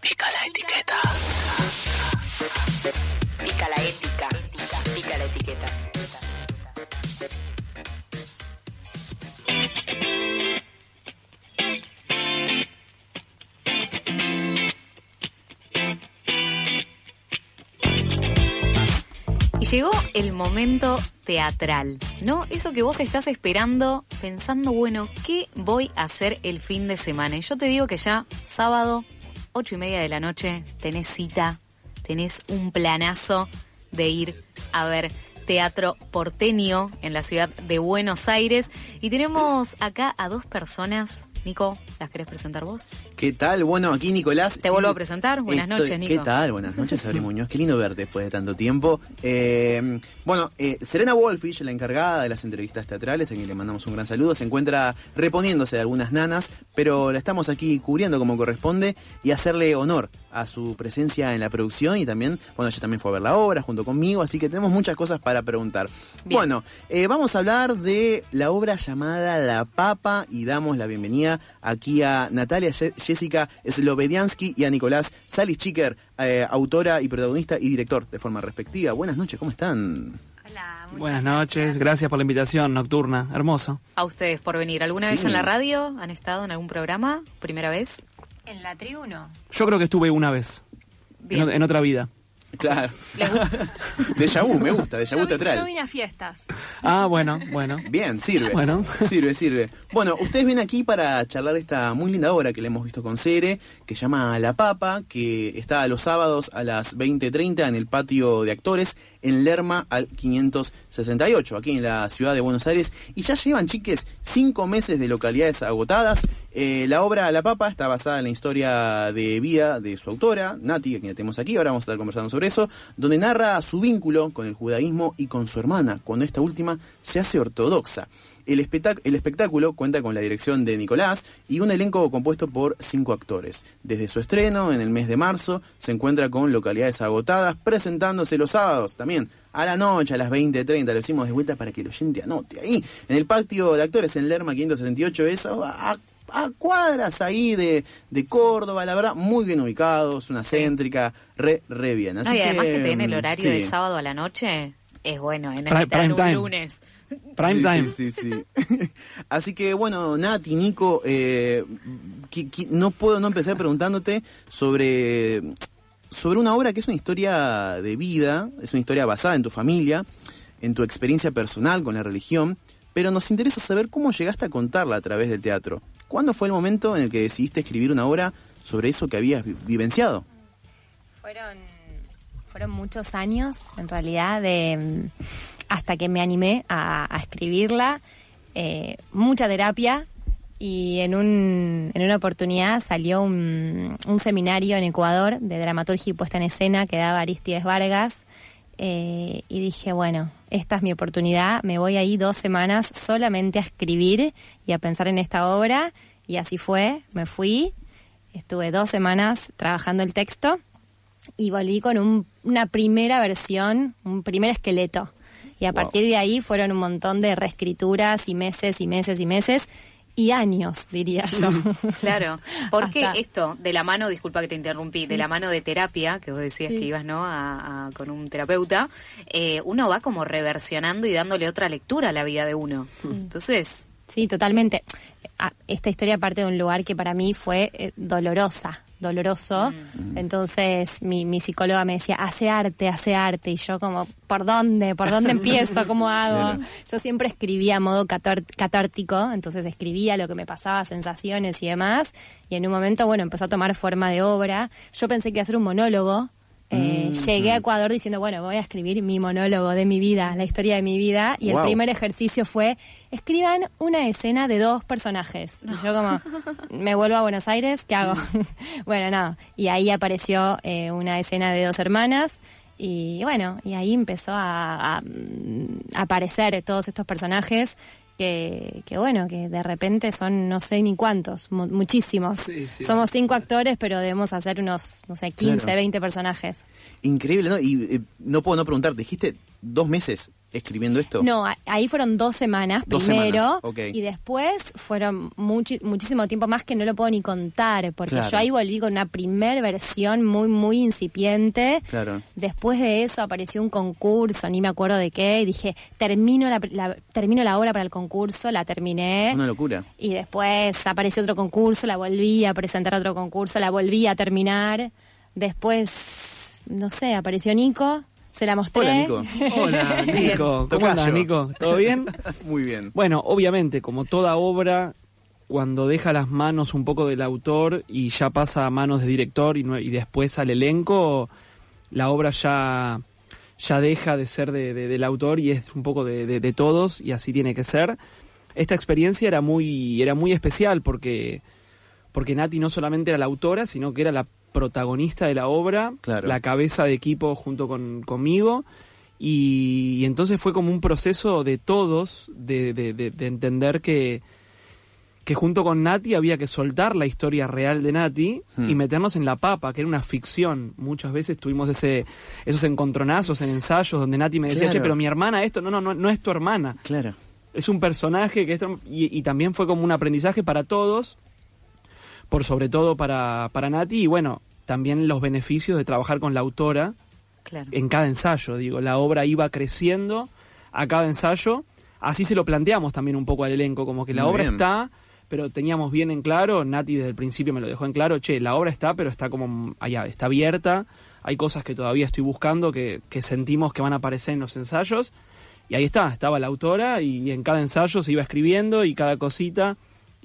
Pica la etiqueta. Pica la ética. Pica la etiqueta. Y llegó el momento teatral, ¿no? Eso que vos estás esperando, pensando, bueno, ¿qué voy a hacer el fin de semana? Y yo te digo que ya sábado, ocho y media de la noche, tenés cita, tenés un planazo de ir a ver teatro porteño en la ciudad de Buenos Aires. Y tenemos acá a dos personas. Nico, ¿las querés presentar vos? ¿Qué tal? Bueno, aquí Nicolás. Te vuelvo a presentar. Buenas Estoy- noches, Nico. ¿Qué tal? Buenas noches, Sabri Muñoz. Qué lindo verte después de tanto tiempo. Eh, bueno, eh, Serena Wolfish, la encargada de las entrevistas teatrales, a quien le mandamos un gran saludo, se encuentra reponiéndose de algunas nanas, pero la estamos aquí cubriendo como corresponde y hacerle honor a su presencia en la producción y también, bueno, ella también fue a ver la obra junto conmigo, así que tenemos muchas cosas para preguntar. Bien. Bueno, eh, vamos a hablar de la obra llamada La Papa y damos la bienvenida aquí a Natalia Je- Jessica Slobediansky y a Nicolás Salichiker, eh, autora y protagonista y director de forma respectiva. Buenas noches, ¿cómo están? Hola, muchas Buenas noches, gracias por la invitación nocturna, hermoso. A ustedes por venir. ¿Alguna Sí. vez en la radio han estado en algún programa? ¿Primera vez? En la tribu no. Yo creo que estuve una vez, en, otra vida. Claro. Déjà vu, me gusta, vu Yo, vi- yo teatral. vine a fiestas. Ah, bueno, bueno. Bien, sirve. Bueno. Sirve, sirve. Bueno, ustedes vienen aquí para charlar de esta muy linda obra que le hemos visto con Cere, que se llama La Papa, que está los sábados a las 20.30 en el patio de actores en Lerma al 568, aquí en la ciudad de Buenos Aires. Y ya llevan, chiques, cinco meses de localidades agotadas. Eh, la obra La Papa está basada en la historia de vida de su autora, Nati, a quien tenemos aquí, ahora vamos a estar conversando sobre eso, donde narra su vínculo con el judaísmo y con su hermana, cuando esta última se hace ortodoxa. El, el espectáculo cuenta con la dirección de Nicolás y un elenco compuesto por cinco actores. Desde su estreno, en el mes de marzo, se encuentra con localidades agotadas, presentándose los sábados también a la noche, a las 20.30. Lo hicimos de vuelta para que el oyente anote ahí. En el patio de actores en Lerma 568, eso a, a cuadras ahí de, de Córdoba, la verdad, muy bien ubicados, una céntrica, re, re bien. Así No, y además que, que, te den el horario sí. de sábado a la noche es bueno, en Prime- prime un time. lunes. Prime Sí, time. Sí, sí, sí. Así que bueno, Nati, Nico, eh, no puedo no empezar preguntándote sobre, sobre una obra que es una historia de vida, es una historia basada en tu familia, en tu experiencia personal con la religión, pero nos interesa saber cómo llegaste a contarla a través del teatro. ¿Cuándo fue el momento en el que decidiste escribir una obra sobre eso que habías vi- vivenciado? Fueron, fueron muchos años, en realidad, de hasta que me animé a, escribirla. eh, mucha terapia y en, un, en una oportunidad salió un, un seminario en Ecuador de dramaturgia y puesta en escena que daba Aristides Vargas. eh, y dije, bueno, esta es mi oportunidad, me voy ahí dos semanas solamente a escribir y a pensar en esta obra. Y así fue, me fui, estuve dos semanas trabajando el texto y volví con un- una primera versión, un primer esqueleto. Y a Wow. partir de ahí fueron un montón de reescrituras y meses y meses y meses y años, diría yo. Claro, porque Hasta- esto, de la mano, disculpa que te interrumpí, de la mano de terapia, que vos decías Sí. que ibas ¿no? A, a- con un terapeuta, eh, uno va como reversionando y dándole otra lectura a la vida de uno. Entonces, Sí, totalmente. Ah, Esta historia parte de un lugar que para mí fue eh, dolorosa, doloroso. Entonces mi, mi psicóloga me decía, hace arte, hace arte. Y yo como, ¿por dónde? ¿Por dónde empiezo? ¿Cómo hago? Yo siempre escribía a modo catártico, entonces escribía lo que me pasaba, sensaciones y demás. Y en un momento, bueno, empezó a tomar forma de obra. Yo pensé que iba a ser un monólogo. Eh, Llegué a Ecuador diciendo, bueno, voy a escribir mi monólogo de mi vida, la historia de mi vida. Y Wow. el primer ejercicio fue, escriban una escena de dos personajes. Y yo como, me vuelvo a Buenos Aires, ¿qué hago? bueno, no. Y ahí apareció eh, una escena de dos hermanas. Y bueno, y ahí empezó a, a, mm, aparecer todos estos personajes que, que bueno, que de repente son no sé ni cuántos, mu- muchísimos. Sí, sí. Somos cinco actores, pero debemos hacer unos, no sé, 15, Claro. 20 personajes. Increíble, ¿no? Y eh, no puedo no preguntar, dijiste dos meses escribiendo esto? No, ahí fueron dos semanas Dos primero semanas, y después fueron muchísimo tiempo más que no lo puedo ni contar, porque Claro. yo ahí volví con una primer versión muy, muy incipiente. Claro. Después de eso apareció un concurso, ni me acuerdo de qué, y dije, termino la, la- termino la obra para el concurso, la terminé. Una locura. Y después apareció otro concurso, la volví a presentar a otro concurso, la volví a terminar. Después, no sé, apareció Nico, se la mostré. Hola, Nico. Hola, Nico. ¿Cómo andas, Nico? ¿Todo bien? Muy bien. Bueno, obviamente, como toda obra, cuando deja las manos un poco del autor y ya pasa a manos de director y, no- y después al elenco, la obra ya, ya deja de ser de- de- del autor y es un poco de, de- de todos y así tiene que ser. Esta experiencia era muy, era muy especial porque, porque Nati no solamente era la autora, sino que era la protagonista de la obra, Claro. la cabeza de equipo junto con, conmigo. Y, y entonces fue como un proceso de todos de, de- de- de entender que, que junto con Nati había que soltar la historia real de Nati Hmm. y meternos en la papa, que era una ficción. Muchas veces tuvimos ese, esos encontronazos en ensayos donde Nati me decía, Claro. che, pero mi hermana esto, no, no, no, no es tu hermana. Claro. Es un personaje que esto, y, y también fue como un aprendizaje para todos, por sobre todo para, para Nati, y bueno, también los beneficios de trabajar con la autora Claro. en cada ensayo. Digo, la obra iba creciendo a cada ensayo. Así se lo planteamos también un poco al elenco, como que la Muy obra bien. está, pero teníamos bien en claro, Nati desde el principio me lo dejó en claro, che, la obra está, pero está como allá, está abierta. Hay cosas que todavía estoy buscando que, que sentimos que van a aparecer en los ensayos. Y ahí está, estaba la autora y en cada ensayo se iba escribiendo y cada cosita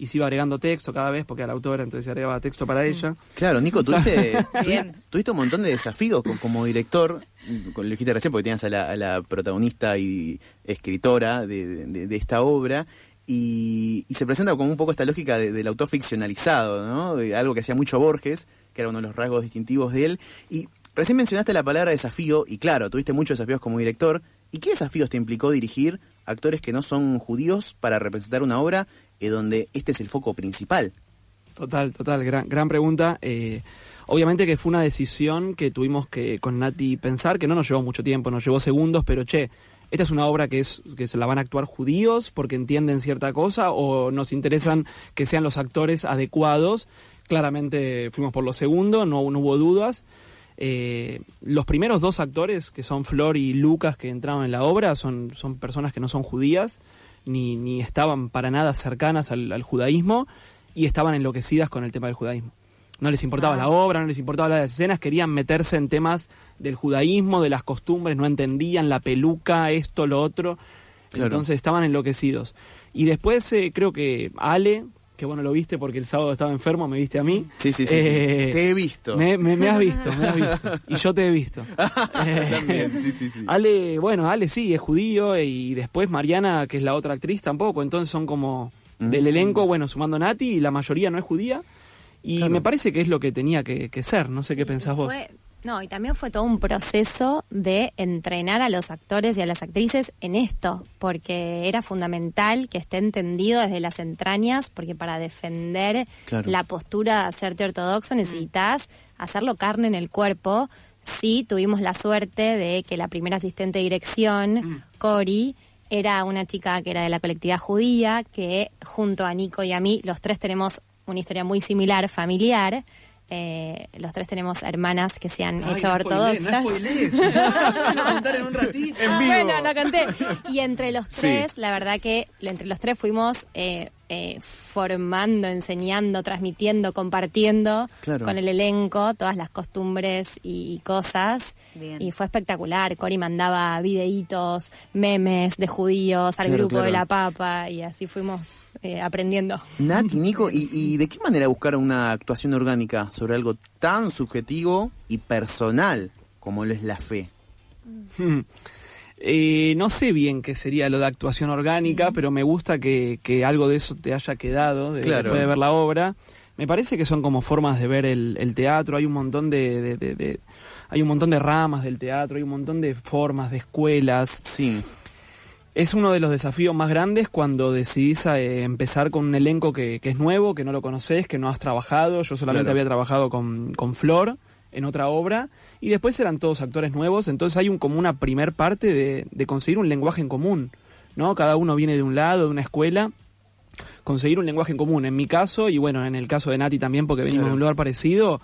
y se iba agregando texto cada vez porque era la autora, entonces se agregaba texto para ella. Claro, Nico, tuviste, tuviste, tuviste un montón de desafíos co- como director, lo dijiste recién porque tenías a la, a la protagonista y escritora de, de- de esta obra, y, y se presenta como un poco esta lógica de- del autor ficcionalizado, ¿no? De algo que hacía mucho Borges, que era uno de los rasgos distintivos de él, y recién mencionaste la palabra desafío, y claro, tuviste muchos desafíos como director, ¿y qué desafíos te implicó dirigir actores que no son judíos para representar una obra donde este es el foco principal? Total, total, gran, gran pregunta. Eh, obviamente que fue una decisión que tuvimos que con Nati pensar, que no nos llevó mucho tiempo, nos llevó segundos, pero che, esta es una obra que es que se la van a actuar judíos porque entienden cierta cosa o nos interesan que sean los actores adecuados. Claramente fuimos por lo segundo, no, no hubo dudas. Eh, los primeros dos actores, que son Flor y Lucas, que entraron en la obra, son, son personas que no son judías, ni, ni estaban para nada cercanas al, al judaísmo, y estaban enloquecidas con el tema del judaísmo. No les importaba Ah. la obra, no les importaba las escenas, querían meterse en temas del judaísmo, de las costumbres, no entendían la peluca, esto, lo otro. Claro. Entonces estaban enloquecidos. Y después eh, creo que Ale, que bueno, lo viste porque el sábado estaba enfermo, me viste a mí. Sí, sí, sí, sí. Eh, Te he visto. Me, me- me has visto, me has visto. Y yo te he visto. También, sí, sí, sí. Ale, bueno, Ale sí, es judío y después Mariana, que es la otra actriz, tampoco. Entonces son como del Mm. elenco, bueno, sumando Nati, y la mayoría no es judía. Y Claro. me parece que es lo que tenía que, que ser. No sé qué pensás vos. Fue- no, y también fue todo un proceso de entrenar a los actores y a las actrices en esto, porque era fundamental que esté entendido desde las entrañas, porque para defender Claro. la postura de hacerte ortodoxo necesitas hacerlo carne en el cuerpo. Sí, tuvimos la suerte de que la primera asistente de dirección, Cori, era una chica que era de la colectividad judía, que junto a Nico y a mí, los tres tenemos una historia muy similar, familiar. Eh, los tres tenemos hermanas que se han hecho ortodoxas. En vivo. Bueno, lo conté. Y entre los Sí. tres, la verdad que entre los tres fuimos eh, eh, formando, enseñando, transmitiendo, compartiendo Claro. con el elenco todas las costumbres y, cosas. Bien. Y fue espectacular. Cori mandaba videitos, memes de judíos al Claro, grupo claro. de la papa y así fuimos eh, aprendiendo. Nati, Nico, ¿y, y de qué manera buscar una actuación orgánica sobre algo tan subjetivo y personal como lo es la fe? Hmm. Eh, no sé bien qué sería lo de actuación orgánica, pero me gusta que, que algo de eso te haya quedado de, Claro. después de ver la obra. Me parece que son como formas de ver el, el teatro. Hay un montón de, de- de- de- hay un montón de ramas del teatro, hay un montón de formas, de escuelas. Sí, Es uno de los desafíos más grandes cuando decidís eh, empezar con un elenco que, que es nuevo, que no lo conoces, que no has trabajado. Yo solamente Claro. había trabajado con, con Flor en otra obra, y después eran todos actores nuevos, entonces hay un, como una primer parte de, de conseguir un lenguaje en común, ¿no? Cada uno viene de un lado, de una escuela, conseguir un lenguaje en común. En mi caso, y bueno, en el caso de Nati también, porque venimos Claro. de un lugar parecido,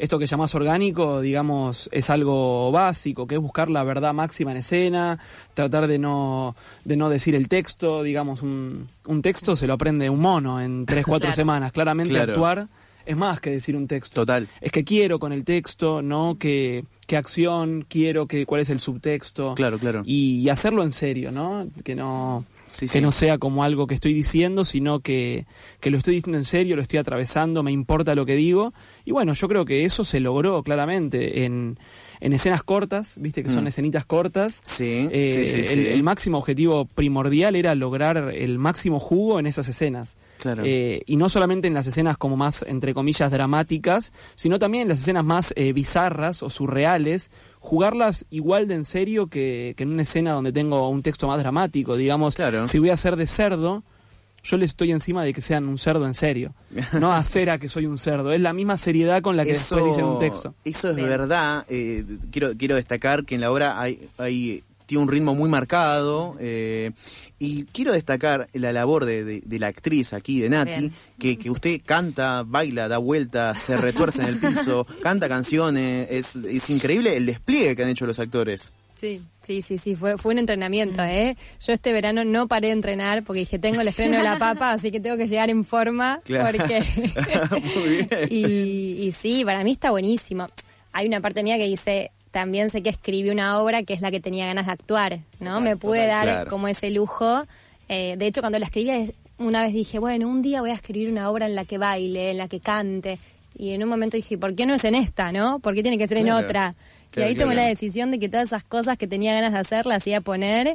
esto que llamás orgánico, digamos, es algo básico, que es buscar la verdad máxima en escena, tratar de no, de no decir el texto, digamos, un, un texto se lo aprende un mono en tres, cuatro Claro. semanas. Claramente Claro. actuar es más que decir un texto. Total. Es que quiero con el texto, ¿no? Que, qué acción, quiero que, cuál es el subtexto. Claro, claro. Y, y hacerlo en serio, ¿no? Que no, Sí, que sí. no sea como algo que estoy diciendo, sino que, que lo estoy diciendo en serio, lo estoy atravesando, me importa lo que digo. Y bueno, yo creo que eso se logró claramente en, en escenas cortas, viste que son Mm. escenitas cortas. Sí, Eh, sí, sí, el, sí. el máximo objetivo primordial era lograr el máximo jugo en esas escenas. Claro. Eh, y no solamente en las escenas como más, entre comillas, dramáticas, sino también en las escenas más eh, bizarras o surreales, jugarlas igual de en serio que, que en una escena donde tengo un texto más dramático. Digamos, Claro. si voy a hacer de cerdo, yo les estoy encima de que sean un cerdo en serio. No hacer a que soy un cerdo. Es la misma seriedad con la que después dicen un texto. Eso es Bien. verdad. eh, quiero, quiero destacar que en la obra hay, hay tiene un ritmo muy marcado eh, y quiero destacar la labor de, de- de la actriz aquí, de Nati, que, que usted canta, baila, da vueltas, se retuerce en el piso, canta canciones, es, es increíble el despliegue que han hecho los actores. Sí, sí, sí, sí, fue, fue un entrenamiento, ¿eh? Yo este verano no paré de entrenar porque dije, tengo el estreno de La Papa, así que tengo que llegar en forma Claro. porque... Muy bien. y, y sí, para mí está buenísimo. Hay una parte mía que dice, también sé que escribí una obra que es la que tenía ganas de actuar, ¿no? Me pude total, dar claro. como ese lujo. Eh, de hecho, cuando la escribí, es- una vez dije, bueno, un día voy a escribir una obra en la que baile, en la que cante. Y en un momento dije, ¿por qué no es en esta, no? ¿Por qué tiene que ser en Claro. otra? y ahí tomé la decisión de que todas esas cosas que tenía ganas de hacer las iba a poner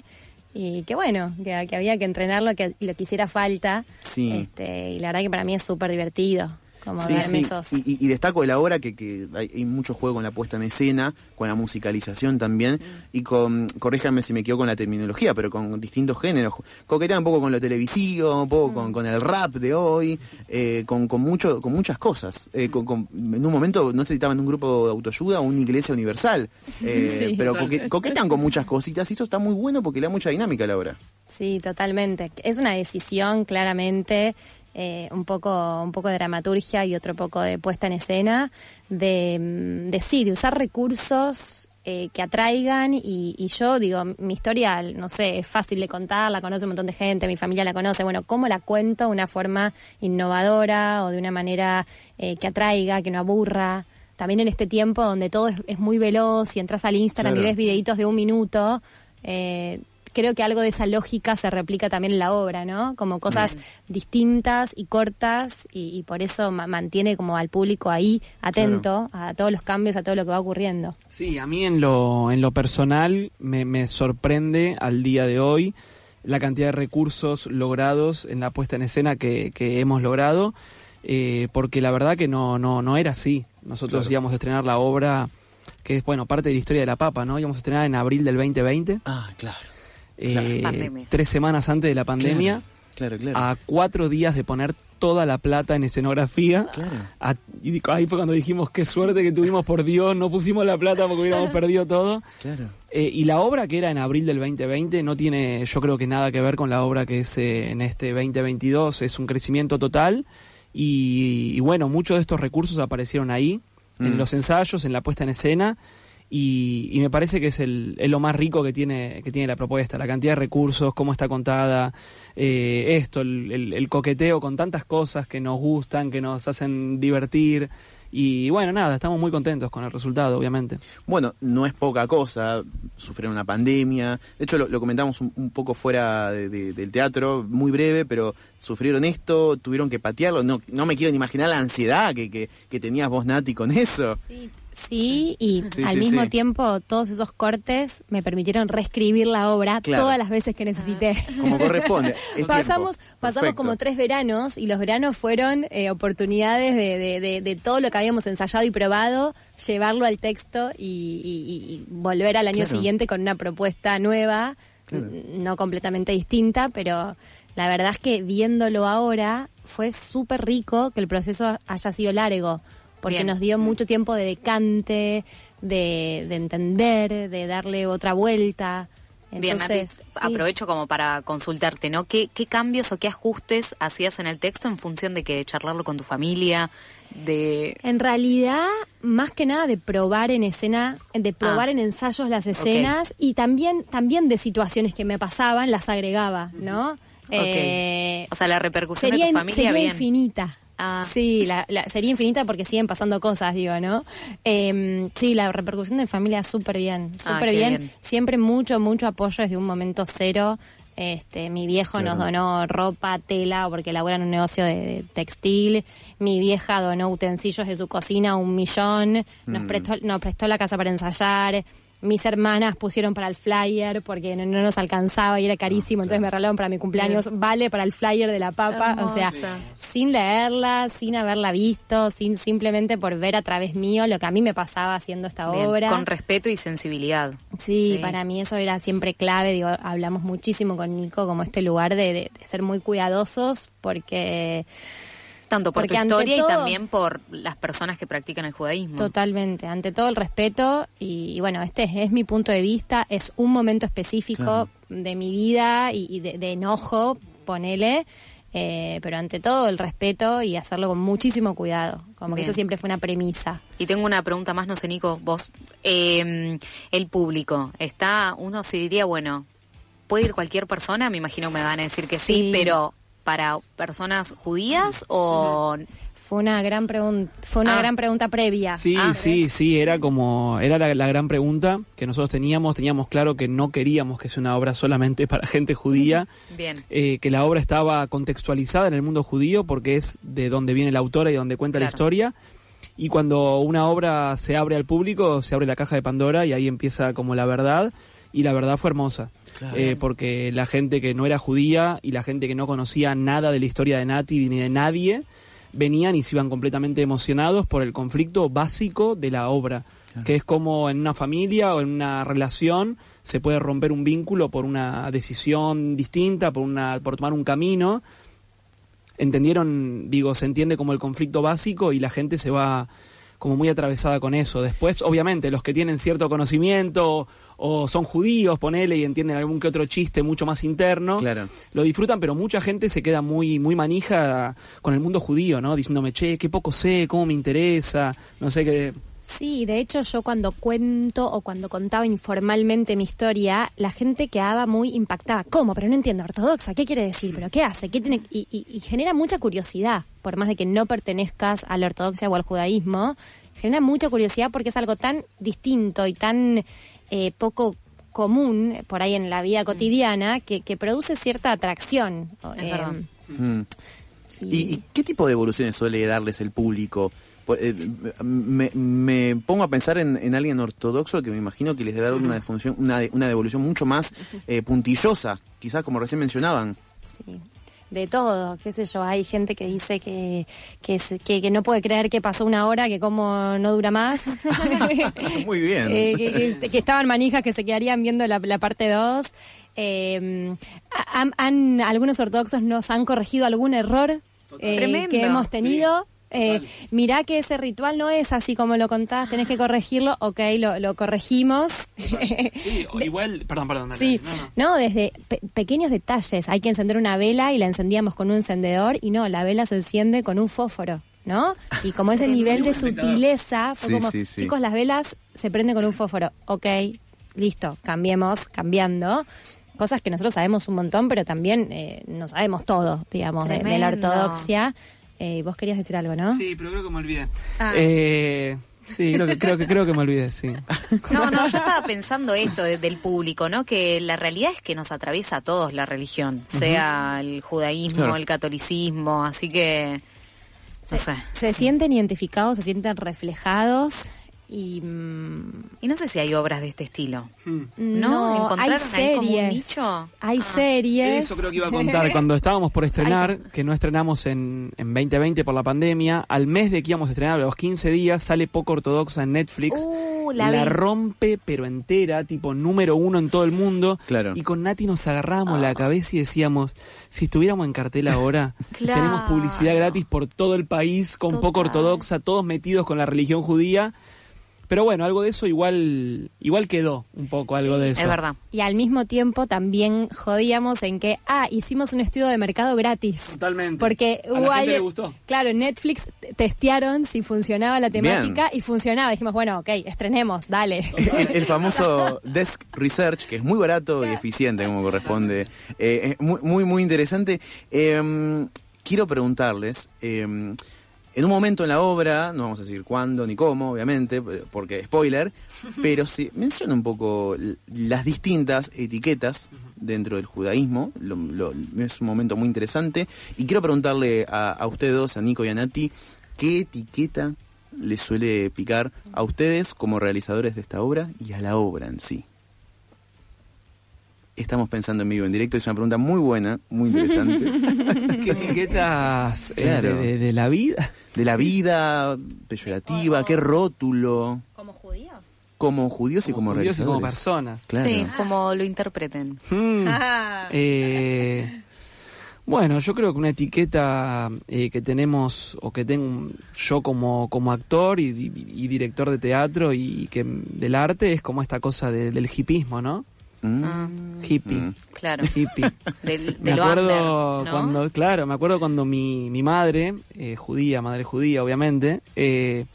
y que bueno, que, que había que entrenarlo, que lo que hiciera falta. Sí. Este, y la verdad que para mí es súper divertido, como Sí, darme sí. esos... Y, y- y destaco de la obra que, que hay, hay mucho juego con la puesta en escena, con la musicalización también, y con, corríjame si me equivoco con la terminología, pero con distintos géneros. Coquetea un poco con lo televisivo, un poco con, con el rap de hoy, eh, con, con, mucho, con muchas cosas. Eh, con- con- en un momento, no sé si estaban en un grupo de autoayuda o una iglesia universal, eh, Sí. pero coque- coquetean con muchas cositas, y eso está muy bueno porque le da mucha dinámica a la obra. Sí, totalmente. Es una decisión claramente, eh, un poco, un poco de dramaturgia y otro poco de puesta en escena, de, mm, de sí, de usar recursos eh, que atraigan y, y yo digo, mi historia, no sé, es fácil de contar, la conoce un montón de gente, mi familia la conoce, bueno, ¿cómo la cuento de una forma innovadora o de una manera eh, que atraiga, que no aburra? También en este tiempo donde todo es, es muy veloz y entras al Instagram Claro. y ves videitos de un minuto, eh, creo que algo de esa lógica se replica también en la obra, ¿no? Como cosas distintas y cortas y, y por eso ma- mantiene como al público ahí atento a todos los cambios, a todo lo que va ocurriendo. Sí, a mí en lo, en lo personal me, me sorprende al día de hoy la cantidad de recursos logrados en la puesta en escena que, que hemos logrado, eh, porque la verdad que no, no, no era así. Nosotros Claro. íbamos a estrenar la obra, que es bueno parte de la historia de la Papa, ¿no? Íbamos a estrenar en abril del 2020, Ah, claro. Eh, tres semanas antes de la pandemia. Claro, claro. a cuatro días de poner toda la plata en escenografía. Claro. A- y digo, ahí fue cuando dijimos, qué suerte que tuvimos, por Dios, no pusimos la plata porque hubiéramos perdido todo. Claro. Eh, y la obra que era en abril del 2020 no tiene, yo creo que nada que ver con la obra que es eh, en este 2022, es un crecimiento total. Y, y bueno, muchos de estos recursos aparecieron ahí, en Mm. los ensayos, en la puesta en escena. Y, y me parece que es, el, es lo más rico que tiene, que tiene la propuesta, la cantidad de recursos, cómo está contada, eh, esto, el, el- el coqueteo con tantas cosas que nos gustan, que nos hacen divertir. Y bueno, nada, estamos muy contentos con el resultado, obviamente. Bueno, no es poca cosa, sufrieron una pandemia, de hecho lo, lo comentamos un, un poco fuera de- de- del teatro, muy breve, pero sufrieron esto, tuvieron que patearlo, no, no me quiero ni imaginar la ansiedad que, que, que tenías vos, Nati, con eso. Sí, y Sí, al sí, mismo sí. tiempo todos esos cortes me permitieron reescribir la obra Claro. todas las veces que necesité. Como corresponde. es pasamos tiempo. pasamos Perfecto. como tres veranos y los veranos fueron eh, oportunidades de, de- de- de todo lo que habíamos ensayado y probado, llevarlo al texto y, y- y volver al año Claro. siguiente con una propuesta nueva, no completamente distinta, pero la verdad es que viéndolo ahora fue súper rico que el proceso haya sido largo. Porque Bien. nos dio mucho tiempo de decante, de, de entender, de darle otra vuelta. Bien, Nati, Entonces, sí. aprovecho como para consultarte, ¿no? ¿Qué, ¿Qué cambios o qué ajustes hacías en el texto en función de que charlarlo con tu familia, de... En realidad, más que nada de probar en escena, de probar Ah. en ensayos las escenas y también, también de situaciones que me pasaban, las agregaba, ¿no? Eh. O sea, la repercusión sería, de tu familia, sería bien. infinita. Ah. Sí, la, la- sería infinita porque siguen pasando cosas, digo, ¿no? Eh, sí, la repercusión de familia súper bien, Ah, súper bien. bien. Siempre mucho, mucho apoyo desde un momento cero. Este, mi viejo nos donó ropa, tela, porque labura en un negocio de, de textil. Mi vieja donó utensilios de su cocina, un millón. Nos, Mm. prestó, nos prestó la casa para ensayar. Mis hermanas pusieron para el flyer porque no, no nos alcanzaba y era carísimo, entonces me regalaron para mi cumpleaños, vale para el flyer de la papa, o sea, sin leerla, sin haberla visto, sin simplemente por ver a través mío lo que a mí me pasaba haciendo esta Bien, obra. Con respeto y sensibilidad. Sí, Sí. para mí eso era siempre clave. Digo, hablamos muchísimo con Nico como este lugar de, de- de ser muy cuidadosos porque Tanto por Porque tu historia todo- y también por las personas que practican el judaísmo. totalmente, ante todo el respeto y, y bueno, este es, es mi punto de vista, es un momento específico Claro. de mi vida y, y de, de enojo, ponele. eh, pero ante todo el respeto y hacerlo con muchísimo cuidado, como que eso siempre fue una premisa. Y tengo una pregunta más, no sé, Nico, vos. Eh, el público, está, uno se diría, bueno, ¿puede ir cualquier persona? Me imagino que me van a decir que sí, Sí. pero ¿para personas judías o...? Fue una gran pregunta, fue una Ah. gran pregunta previa. Sí, Ah, sí, sí, era como, era la, la gran pregunta que nosotros teníamos, teníamos claro que no queríamos que sea una obra solamente para gente judía, Bien. eh, que la obra estaba contextualizada en el mundo judío porque es de donde viene la autora y donde cuenta la historia, y cuando una obra se abre al público, se abre la caja de Pandora y ahí empieza como la verdad, y la verdad fue hermosa. Claro. Eh, porque la gente que no era judía y la gente que no conocía nada de la historia de Nati ni de nadie, venían y se iban completamente emocionados por el conflicto básico de la obra, que es como en una familia o en una relación se puede romper un vínculo por una decisión distinta, por una por tomar un camino. Entendieron, digo, se entiende como el conflicto básico y la gente se va como muy atravesada con eso. Después, obviamente, los que tienen cierto conocimiento o son judíos, ponele, y entienden algún que otro chiste mucho más interno, Claro. lo disfrutan, pero mucha gente se queda muy, muy manija con el mundo judío, ¿no? Diciéndome, che, qué poco sé, cómo me interesa, no sé qué. Sí, de hecho yo cuando cuento o cuando contaba informalmente mi historia, la gente quedaba muy impactada. ¿Cómo? Pero no entiendo, ortodoxa, ¿qué quiere decir? ¿Pero qué hace? ¿Qué tiene? Y, y- y genera mucha curiosidad, por más de que no pertenezcas a la ortodoxia o al judaísmo, genera mucha curiosidad porque es algo tan distinto y tan eh, poco común por ahí en la vida cotidiana que, que produce cierta atracción. Es Eh, verdad. Mm. ¿Y, y qué tipo de evoluciones suele darles el público? Eh, me, me pongo a pensar en, en alguien ortodoxo que me imagino que les debe dar una, defunción, una, de- una devolución mucho más eh, puntillosa, quizás como recién mencionaban. Sí, de todo, qué sé yo, hay gente que dice que, que, se- que, que no puede creer que pasó una hora, que como no dura más. Muy bien. Eh, que, que- que estaban manijas que se quedarían viendo la, la parte 2. algunos ortodoxos nos han corregido algún error eh, Tremendo. que hemos tenido. Eh, mirá que ese ritual no es así como lo contás, tenés que corregirlo, ok, lo, lo corregimos. Sí, igual, perdón, perdón. dale, Sí, dale, no, no. no, desde pe- pequeños detalles. Hay que encender una vela y la encendíamos con un encendedor y no, la vela se enciende con un fósforo, ¿no? Y como ese nivel de sutileza, fue Sí, como, sí, sí. chicos, las velas se prenden con un fósforo. Ok, listo, cambiemos, cambiando. Cosas que nosotros sabemos un montón, pero también eh, no sabemos todo, digamos, de, de la ortodoxia. Eh, vos querías decir algo, ¿no? Sí, pero creo que me olvidé. Ah. Eh, sí, creo que, creo que creo que me olvidé, sí. No, no, yo estaba pensando esto de- del público, ¿no? Que la realidad es que nos atraviesa a todos la religión, sea el judaísmo, Claro. el catolicismo, así que no sé. se sienten identificados, se sienten reflejados y mm, Y no sé si hay obras de este estilo. Hmm. ¿No? hay ¿Encontraron ahí como un series. nicho? Hay Ah. series. Eso creo que iba a contar cuando estábamos por estrenar, que no estrenamos en, en 2020 por la pandemia. Al mes de que íbamos a estrenar, a los 15 días, sale Poco Ortodoxa en Netflix. Uh, la rompe, pero entera, tipo número uno en todo el mundo. Claro. Y con Nati nos agarrábamos la cabeza y decíamos, si estuviéramos en cartel ahora, Claro. tenemos publicidad gratis por todo el país, con Poco. Ortodoxa, todos metidos con la religión judía. Pero bueno, algo de eso igual, igual quedó un poco, algo de eso. Es verdad. Y al mismo tiempo también jodíamos en que, ah, hicimos un estudio de mercado gratis. Totalmente. Porque a la gente le gustó. Claro, en Netflix testearon si funcionaba la temática y funcionaba. Dijimos, bueno, ok, estrenemos, dale. El, el famoso Desk Research, que es muy barato y eficiente como corresponde. Eh, es muy, muy, muy interesante. Eh, quiero preguntarles, eh, en un momento en la obra, no vamos a decir cuándo ni cómo, obviamente, eh, porque spoiler, pero sí, menciona un poco las distintas etiquetas dentro del judaísmo. Lo- lo- es un momento muy interesante. Y quiero preguntarle a, a ustedes dos, a Nico y a Nati, ¿qué etiqueta les suele picar a ustedes como realizadores de esta obra y a la obra en sí? Estamos pensando en vivo, en directo, es una pregunta muy buena, muy interesante. ¿Qué etiquetas eh, Claro. de, de- de la vida? De la vida peyorativa, qué rótulo, ¿Como judíos? como judíos y como judíos y como personas. Claro. Sí, como lo interpreten. Mm. Eh, bueno, yo creo que una etiqueta eh, que tenemos o que tengo yo como, como actor y, di- y director de teatro y que del arte es como esta cosa de- del hipismo, ¿no? Mm. Ah, Hippie. Mm. claro. Hippie. Del, Me de lo acuerdo under, ¿no? cuando, claro, me acuerdo cuando mi, mi madre, eh, judía, madre judía, obviamente, eh,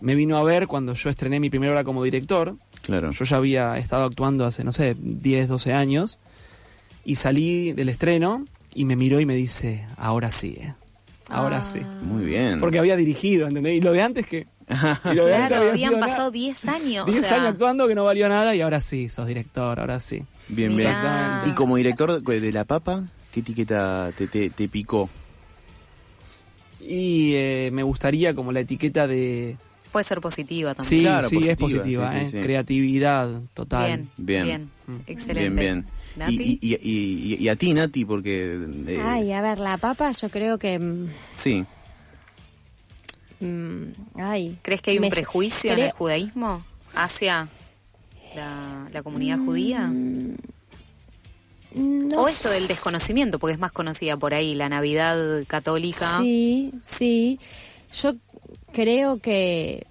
me vino a ver cuando yo estrené mi primera obra como director. Claro. Yo ya había estado actuando hace, no sé, 10, 12 años. Y salí del estreno y me miró y me dice, ahora sí, ¿eh? Ahora Ah. sí. Muy bien. Porque había dirigido, ¿entendés? Y lo de antes que... y lo Claro, había habían sido pasado 10 años. 10 o sea, años actuando que no valió nada y ahora sí, sos director, ahora sí. Bien, bien. Y como director de La Papa, ¿qué etiqueta te, te, te picó? Y eh, me gustaría como la etiqueta de... Puede ser positiva también. Sí, Claro, sí, es positiva, positiva, sí, ¿eh? sí, sí. Creatividad total. Bien, Bien. bien, Mm. excelente. Bien, bien. ¿Nati? Y, y, y, y- y a ti, Nati, porque... eh, Ay, a ver, la papa yo creo que... mm, Sí. Mm, ay. ¿Crees que hay un prejuicio en el judaísmo hacia la, la comunidad judía? Mm, No o esto del desconocimiento, porque es más conocida por ahí, la Navidad católica. Sí, sí. Yo creo que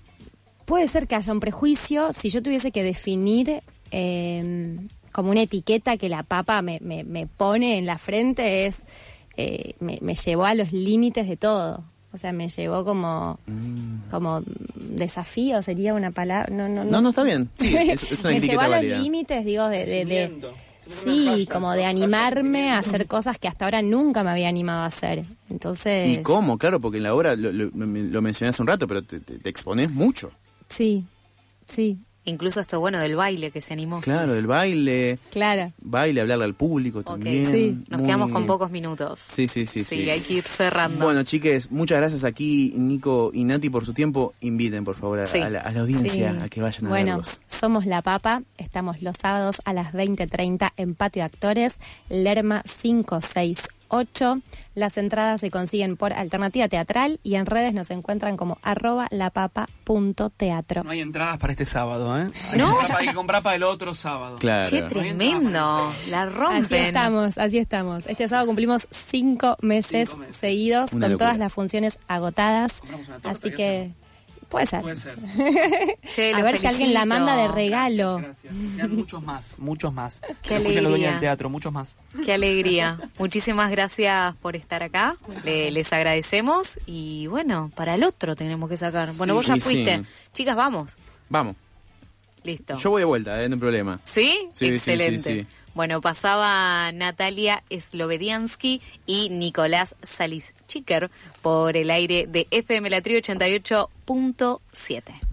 puede ser que haya un prejuicio. Si yo tuviese que definir eh, como una etiqueta que la papa me, me, me pone en la frente, es eh, me, me llevó a los límites de todo. O sea, me llevó como, Mm. como desafío, sería una palabra. No, no, No, no, está bien. Sí, es, es una me llevó a los límites, digo, de, de, de- sí, como de animarme a hacer cosas que hasta ahora nunca me había animado a hacer. Entonces, ¿Y cómo? Claro, porque en la obra lo, lo, me- lo mencioné hace un rato, pero te, te, te expones mucho. sí, sí, Incluso esto bueno del baile que se animó. Claro, del baile, claro. baile, hablarle al público Ok, también. Sí. Nos muy- quedamos con pocos minutos. Sí, sí, sí, sí. hay que ir cerrando. Bueno, chiques, muchas gracias aquí, Nico y Nati, por su tiempo. Inviten, por favor, a, Sí. a la, a la audiencia Sí. a que vayan a Bueno, verlos. somos La Papa, estamos los sábados a las 20.30 en Patio de Actores, Lerma 568. Las entradas se consiguen por Alternativa Teatral y en redes nos encuentran como arroba lapapa.teatro. No hay entradas para este sábado, ¿eh? Hay, ¿No? que, hay que comprar para el otro sábado. Claro. Che, tremendo. La rompen. Así estamos, así estamos. Este sábado cumplimos cinco meses, Cinco meses. seguidos Una con locura. todas las funciones agotadas. Compramos una torta, Así ¿qué que puede ser. Puede ser. Che, A ver si alguien la manda de regalo. Gracias. Sean muchos más, muchos más. Qué escuchen los dueños alegría. del teatro, muchos más. Qué alegría. Muchísimas gracias por estar acá. Le- les agradecemos. Y bueno, para el otro tenemos que sacar. Bueno, Sí, vos ya sí, fuiste. sí. Chicas, vamos. Vamos. Listo. Yo voy de vuelta, eh, no hay problema. ¿Sí? Sí, sí, Excelente. sí, sí. Bueno, pasaba Natalia Slovediansky y Nicolás Salis Chiker por el aire de FM La Tri 88.7.